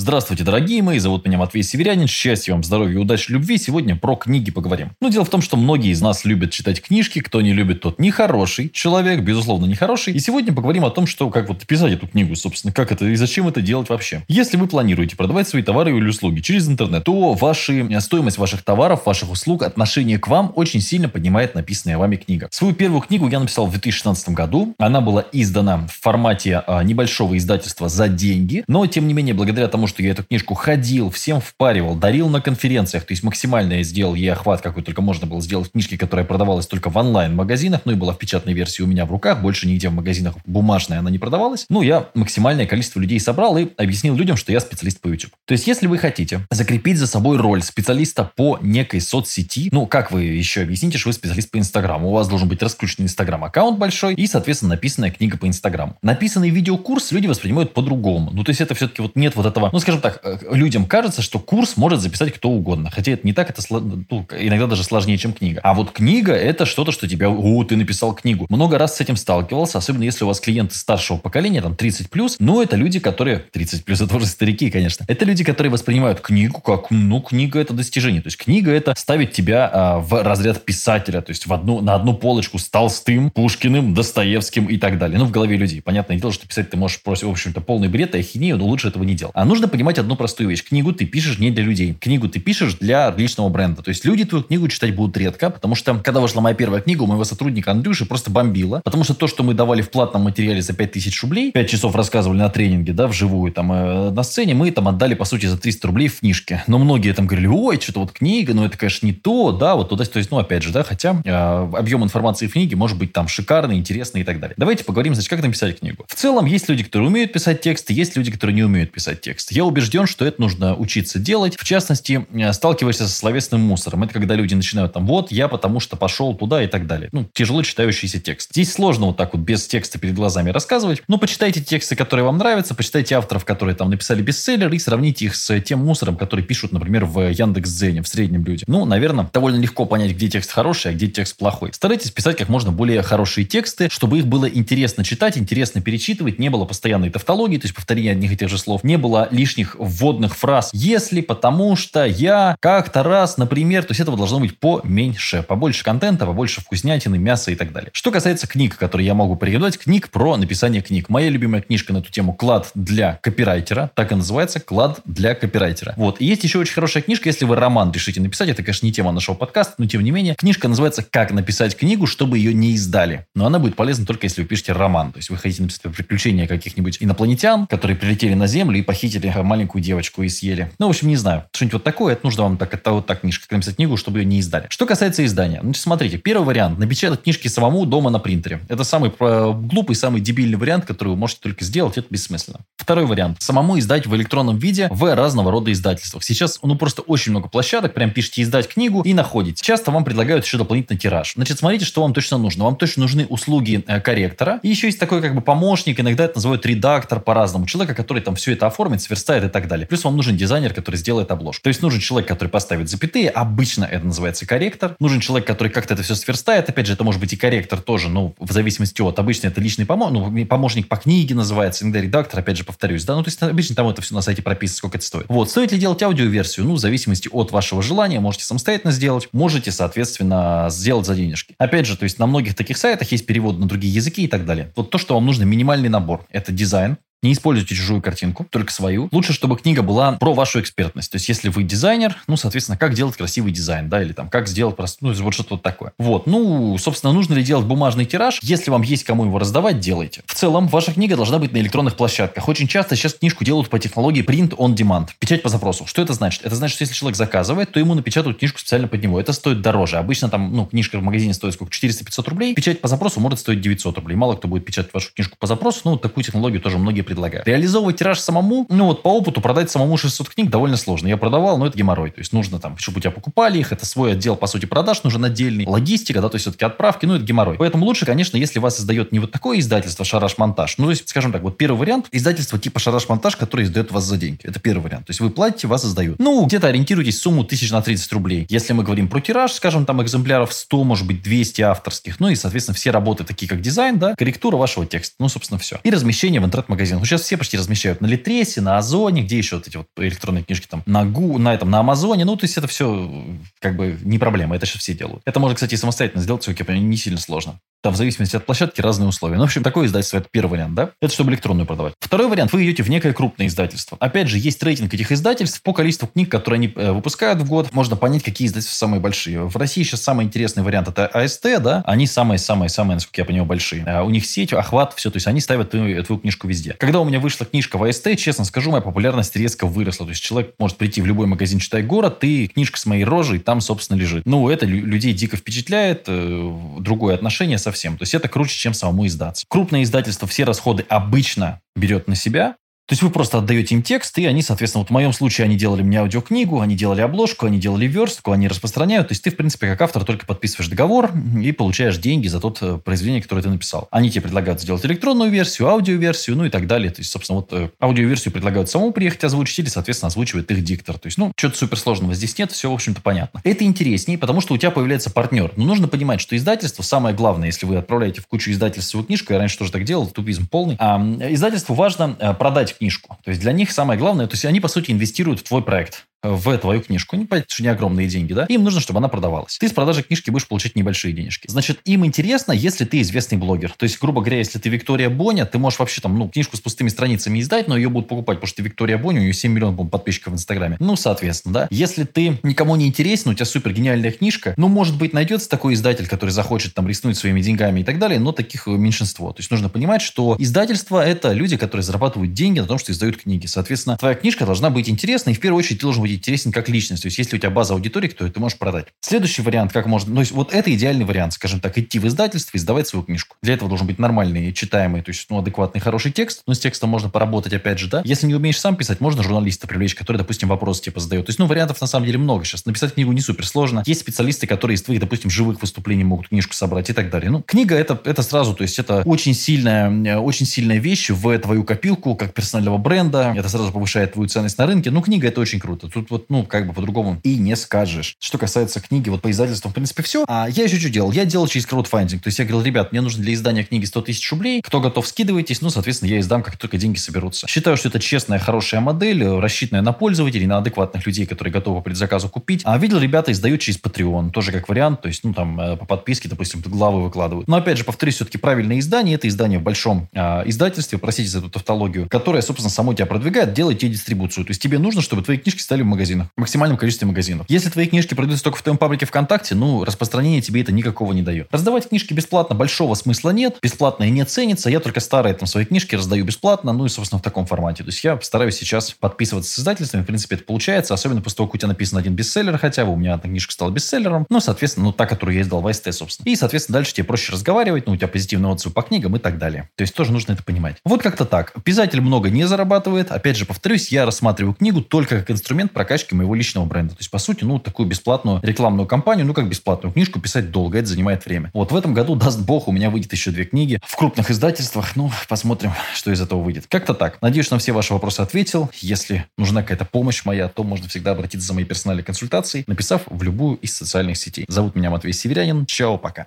Здравствуйте, дорогие мои, зовут меня Матвей Северянин. Счастья вам, здоровья, удачи, любви. Сегодня про книги поговорим. Ну, дело в том, что многие из нас любят читать книжки. Кто не любит, тот нехороший человек, безусловно, нехороший. И сегодня поговорим о том, что как вот писать эту книгу, собственно, как это и зачем это делать вообще. Если вы планируете продавать свои товары или услуги через интернет, то ваши, э, стоимость ваших товаров, ваших услуг, отношение к вам очень сильно поднимает написанная вами книга. Свою первую книгу я написал в 2016 году. Она была издана в формате а, небольшого издательства за деньги, но тем не менее, благодаря тому, что я эту книжку ходил, всем впаривал, дарил на конференциях, то есть максимально я сделал ей охват, какой только можно было сделать в книжке, которая продавалась только в онлайн-магазинах, ну и была в печатной версии у меня в руках, больше нигде в магазинах бумажная она не продавалась. Ну, я максимальное количество людей собрал и объяснил людям, что я специалист по YouTube. То есть, если вы хотите закрепить за собой роль специалиста по некой соцсети, ну, как вы еще объясните, что вы специалист по Инстаграму, у вас должен быть раскрученный Инстаграм-аккаунт большой и, соответственно, написанная книга по Инстаграму. Написанный видеокурс люди воспринимают по-другому. Ну, то есть, это все-таки вот нет вот этого, ну, скажем так, э, людям кажется, что курс может записать кто угодно. Хотя это не так, это ну, иногда даже сложнее, чем книга. А вот книга это что-то, что тебя, о, ты написал книгу. Много раз с этим сталкивался, особенно если у вас клиенты старшего поколения, там 30 плюс. Но это люди, которые 30 плюс это уже старики, конечно. Это люди, которые воспринимают книгу как, ну, книга это достижение. То есть книга это ставит тебя а, в разряд писателя, то есть в одну, на одну полочку с Толстым, Пушкиным, Достоевским и так далее. Ну, в голове людей. Понятное дело, что писать ты можешь в общем-то, полный бред ахинею, но лучше этого не делать. А нужно понимать одну простую вещь. Книгу ты пишешь не для людей. Книгу ты пишешь для личного бренда. То есть люди твою книгу читать будут редко, потому что, когда вышла моя первая книга, у моего сотрудника Андрюши просто бомбила. Потому что то, что мы давали в платном материале за 5000 рублей, 5 часов рассказывали на тренинге, да, вживую, там, э, на сцене, мы там отдали, по сути, за 300 рублей в книжке. Но многие там говорили, ой, что-то вот книга, ну это, конечно, не то, да, вот туда, то есть, ну, опять же, да, хотя э, объем информации в книге может быть там шикарный, интересный и так далее. Давайте поговорим, значит, как написать книгу. В целом, есть люди, которые умеют писать тексты, есть люди, которые не умеют писать текст. Я убежден, что это нужно учиться делать. В частности, э, сталкиваешься со словесным мусором. Это когда люди начинают там, вот, я потому что пошел туда и так далее. Ну, тяжело читающийся текст. Здесь сложно вот так вот без текста перед глазами рассказывать. Но почитайте тексты, которые вам нравятся, почитайте авторов, которые там написали бестселлер, и сравните их с тем мусором, который пишут, например, в Яндекс.Дзене, в среднем люди. Ну, наверное, довольно легко понять, где текст хороший, а где текст плохой. Старайтесь писать как можно более хорошие тексты, чтобы их было интересно читать, интересно перечитывать, не было постоянной тавтологии, то есть повторения одних и тех же слов, не было лишних вводных фраз. Если, потому что я как-то раз, например, то есть этого должно быть поменьше, побольше контента, побольше вкуснятины, мяса и так далее. Что касается книг, которые я могу порекомендовать, книг про написание книг. Моя любимая книжка на эту тему «Клад для копирайтера», так и называется «Клад для копирайтера». Вот. И есть еще очень хорошая книжка, если вы роман решите написать, это, конечно, не тема нашего подкаста, но тем не менее, книжка называется «Как написать книгу, чтобы ее не издали». Но она будет полезна только если вы пишете роман. То есть вы хотите написать приключения каких-нибудь инопланетян, которые прилетели на Землю и похитили маленькую девочку и съели. Ну, в общем, не знаю. Что-нибудь вот такое, это нужно вам так, это вот так книжка, написать книгу, чтобы ее не издали. Что касается издания. Ну, смотрите, первый вариант. Напечатать книжки самому дома на принтере. Это самый э, глупый, самый дебильный вариант, который вы можете только сделать. Это бессмысленно. Второй вариант. Самому издать в электронном виде в разного рода издательствах. Сейчас, ну, просто очень много площадок. Прям пишите издать книгу и находите. Часто вам предлагают еще дополнительный тираж. Значит, смотрите, что вам точно нужно. Вам точно нужны услуги э, корректора. И еще есть такой как бы помощник. Иногда это называют редактор по-разному. Человека, который там все это оформит, сверстает и так далее. Плюс вам нужен дизайнер, который сделает обложку. То есть нужен человек, который поставит запятые. Обычно это называется корректор. Нужен человек, который как-то это все сверстает. Опять же, это может быть и корректор тоже, но в зависимости от. Обычно это личный помо... ну, помощник по книге называется. Иногда редактор, опять же, повторюсь. Да, ну то есть обычно там это все на сайте прописано, сколько это стоит. Вот. Стоит ли делать аудиоверсию? Ну, в зависимости от вашего желания. Можете самостоятельно сделать. Можете, соответственно, сделать за денежки. Опять же, то есть на многих таких сайтах есть перевод на другие языки и так далее. Вот то, что вам нужно, минимальный набор. Это дизайн, не используйте чужую картинку, только свою. Лучше, чтобы книга была про вашу экспертность. То есть, если вы дизайнер, ну, соответственно, как делать красивый дизайн, да, или там, как сделать просто, ну, вот что-то вот такое. Вот, ну, собственно, нужно ли делать бумажный тираж? Если вам есть кому его раздавать, делайте. В целом, ваша книга должна быть на электронных площадках. Очень часто сейчас книжку делают по технологии print on demand. Печать по запросу. Что это значит? Это значит, что если человек заказывает, то ему напечатают книжку специально под него. Это стоит дороже. Обычно там, ну, книжка в магазине стоит сколько? 400-500 рублей. Печать по запросу может стоить 900 рублей. Мало кто будет печатать вашу книжку по запросу, ну, такую технологию тоже многие предлагают. Реализовывать тираж самому, ну вот по опыту продать самому 600 книг довольно сложно. Я продавал, но это геморрой. То есть нужно там, чтобы у тебя покупали их, это свой отдел, по сути, продаж, нужен отдельный. Логистика, да, то есть все-таки отправки, ну это геморрой. Поэтому лучше, конечно, если вас издает не вот такое издательство Шараш Монтаж, ну то есть, скажем так, вот первый вариант, издательство типа Шараш Монтаж, которое издает вас за деньги. Это первый вариант. То есть вы платите, вас издают. Ну, где-то ориентируйтесь сумму тысяч на 30 рублей. Если мы говорим про тираж, скажем, там экземпляров 100, может быть, 200 авторских, ну и, соответственно, все работы, такие как дизайн, да, корректура вашего текста, ну, собственно, все. И размещение в интернет-магазинах. Ну, сейчас все почти размещают на Литресе, на Озоне, где еще вот эти вот электронные книжки там, на Гу, на этом, на Амазоне. Ну, то есть это все как бы не проблема, это сейчас все делают. Это можно, кстати, самостоятельно сделать, все, я не сильно сложно. Там в зависимости от площадки разные условия. Ну, в общем, такое издательство – это первый вариант, да? Это чтобы электронную продавать. Второй вариант – вы идете в некое крупное издательство. Опять же, есть рейтинг этих издательств по количеству книг, которые они э, выпускают в год. Можно понять, какие издательства самые большие. В России сейчас самый интересный вариант – это АСТ, да? Они самые-самые-самые, насколько я понимаю, большие. А у них сеть, охват, все. То есть они ставят твою, твою книжку везде. Когда у меня вышла книжка в АСТ, честно скажу, моя популярность резко выросла. То есть человек может прийти в любой магазин «Читай город», и книжка с моей рожей там, собственно, лежит. Ну, это людей дико впечатляет. Э, другое отношение совсем. То есть это круче, чем самому издаться. Крупное издательство все расходы обычно берет на себя, то есть вы просто отдаете им текст, и они, соответственно, вот в моем случае они делали мне аудиокнигу, они делали обложку, они делали верстку, они распространяют. То есть ты, в принципе, как автор только подписываешь договор и получаешь деньги за тот э, произведение, которое ты написал. Они тебе предлагают сделать электронную версию, аудиоверсию, ну и так далее. То есть, собственно, вот э, аудиоверсию предлагают самому приехать озвучить или, соответственно, озвучивает их диктор. То есть, ну, что-то суперсложного здесь нет, все, в общем-то, понятно. Это интереснее, потому что у тебя появляется партнер. Но нужно понимать, что издательство самое главное, если вы отправляете в кучу издательств свою книжку, я раньше тоже так делал, тупизм полный, а издательству важно э, продать книжку. То есть для них самое главное, то есть они, по сути, инвестируют в твой проект в твою книжку. Не понятно, что не огромные деньги, да? Им нужно, чтобы она продавалась. Ты с продажи книжки будешь получать небольшие денежки. Значит, им интересно, если ты известный блогер. То есть, грубо говоря, если ты Виктория Боня, ты можешь вообще там, ну, книжку с пустыми страницами издать, но ее будут покупать, потому что ты Виктория Боня, у нее 7 миллионов подписчиков в Инстаграме. Ну, соответственно, да. Если ты никому не интересен, у тебя супер гениальная книжка, ну, может быть, найдется такой издатель, который захочет там рискнуть своими деньгами и так далее, но таких меньшинство. То есть, нужно понимать, что издательство – это люди, которые зарабатывают деньги на том, что издают книги. Соответственно, твоя книжка должна быть интересной, и в первую очередь ты должен быть интересен как личность. То есть, если у тебя база аудитории, то ты можешь продать. Следующий вариант, как можно... Ну, есть, вот это идеальный вариант, скажем так, идти в издательство и сдавать свою книжку. Для этого должен быть нормальный, читаемый, то есть, ну, адекватный, хороший текст. Но с текстом можно поработать, опять же, да. Если не умеешь сам писать, можно журналиста привлечь, который, допустим, вопрос типа задает. То есть, ну, вариантов на самом деле много сейчас. Написать книгу не супер сложно. Есть специалисты, которые из твоих, допустим, живых выступлений могут книжку собрать и так далее. Ну, книга это, это сразу, то есть, это очень сильная, очень сильная вещь в твою копилку, как персонального бренда. Это сразу повышает твою ценность на рынке. Ну, книга это очень круто. Вот, ну, как бы по-другому и не скажешь. Что касается книги, вот по издательствам, в принципе, все. А я еще что делал? Я делал через краудфандинг. То есть я говорил, ребят, мне нужно для издания книги 100 тысяч рублей. Кто готов, скидывайтесь. Ну, соответственно, я издам, как только деньги соберутся. Считаю, что это честная, хорошая модель, рассчитанная на пользователей, на адекватных людей, которые готовы предзаказу купить. А видел, ребята издают через Patreon. Тоже как вариант. То есть, ну, там, э, по подписке, допустим, главы выкладывают. Но, опять же, повторюсь, все-таки правильное издание. Это издание в большом э, издательстве, простите за эту тавтологию, которое, собственно, само тебя продвигает, делает тебе дистрибуцию. То есть тебе нужно, чтобы твои книжки стали магазинах. В максимальном количестве магазинов. Если твои книжки продаются только в твоем паблике ВКонтакте, ну, распространение тебе это никакого не дает. Раздавать книжки бесплатно большого смысла нет, бесплатно и не ценится. Я только старые там свои книжки раздаю бесплатно, ну и, собственно, в таком формате. То есть я стараюсь сейчас подписываться с издательствами, в принципе, это получается, особенно после того, как у тебя написан один бестселлер хотя бы, у меня одна книжка стала бестселлером, ну, соответственно, ну, та, которую я издал в АСТ, собственно. И, соответственно, дальше тебе проще разговаривать, ну, у тебя позитивные отзывы по книгам и так далее. То есть тоже нужно это понимать. Вот как-то так. Писатель много не зарабатывает. Опять же, повторюсь, я рассматриваю книгу только как инструмент прокачки моего личного бренда. То есть, по сути, ну, такую бесплатную рекламную кампанию, ну как бесплатную книжку писать долго, это занимает время. Вот в этом году, даст бог, у меня выйдет еще две книги в крупных издательствах. Ну, посмотрим, что из этого выйдет. Как-то так. Надеюсь, на все ваши вопросы ответил. Если нужна какая-то помощь моя, то можно всегда обратиться за моей персональной консультацией, написав в любую из социальных сетей. Зовут меня Матвей Северянин. Чао, пока.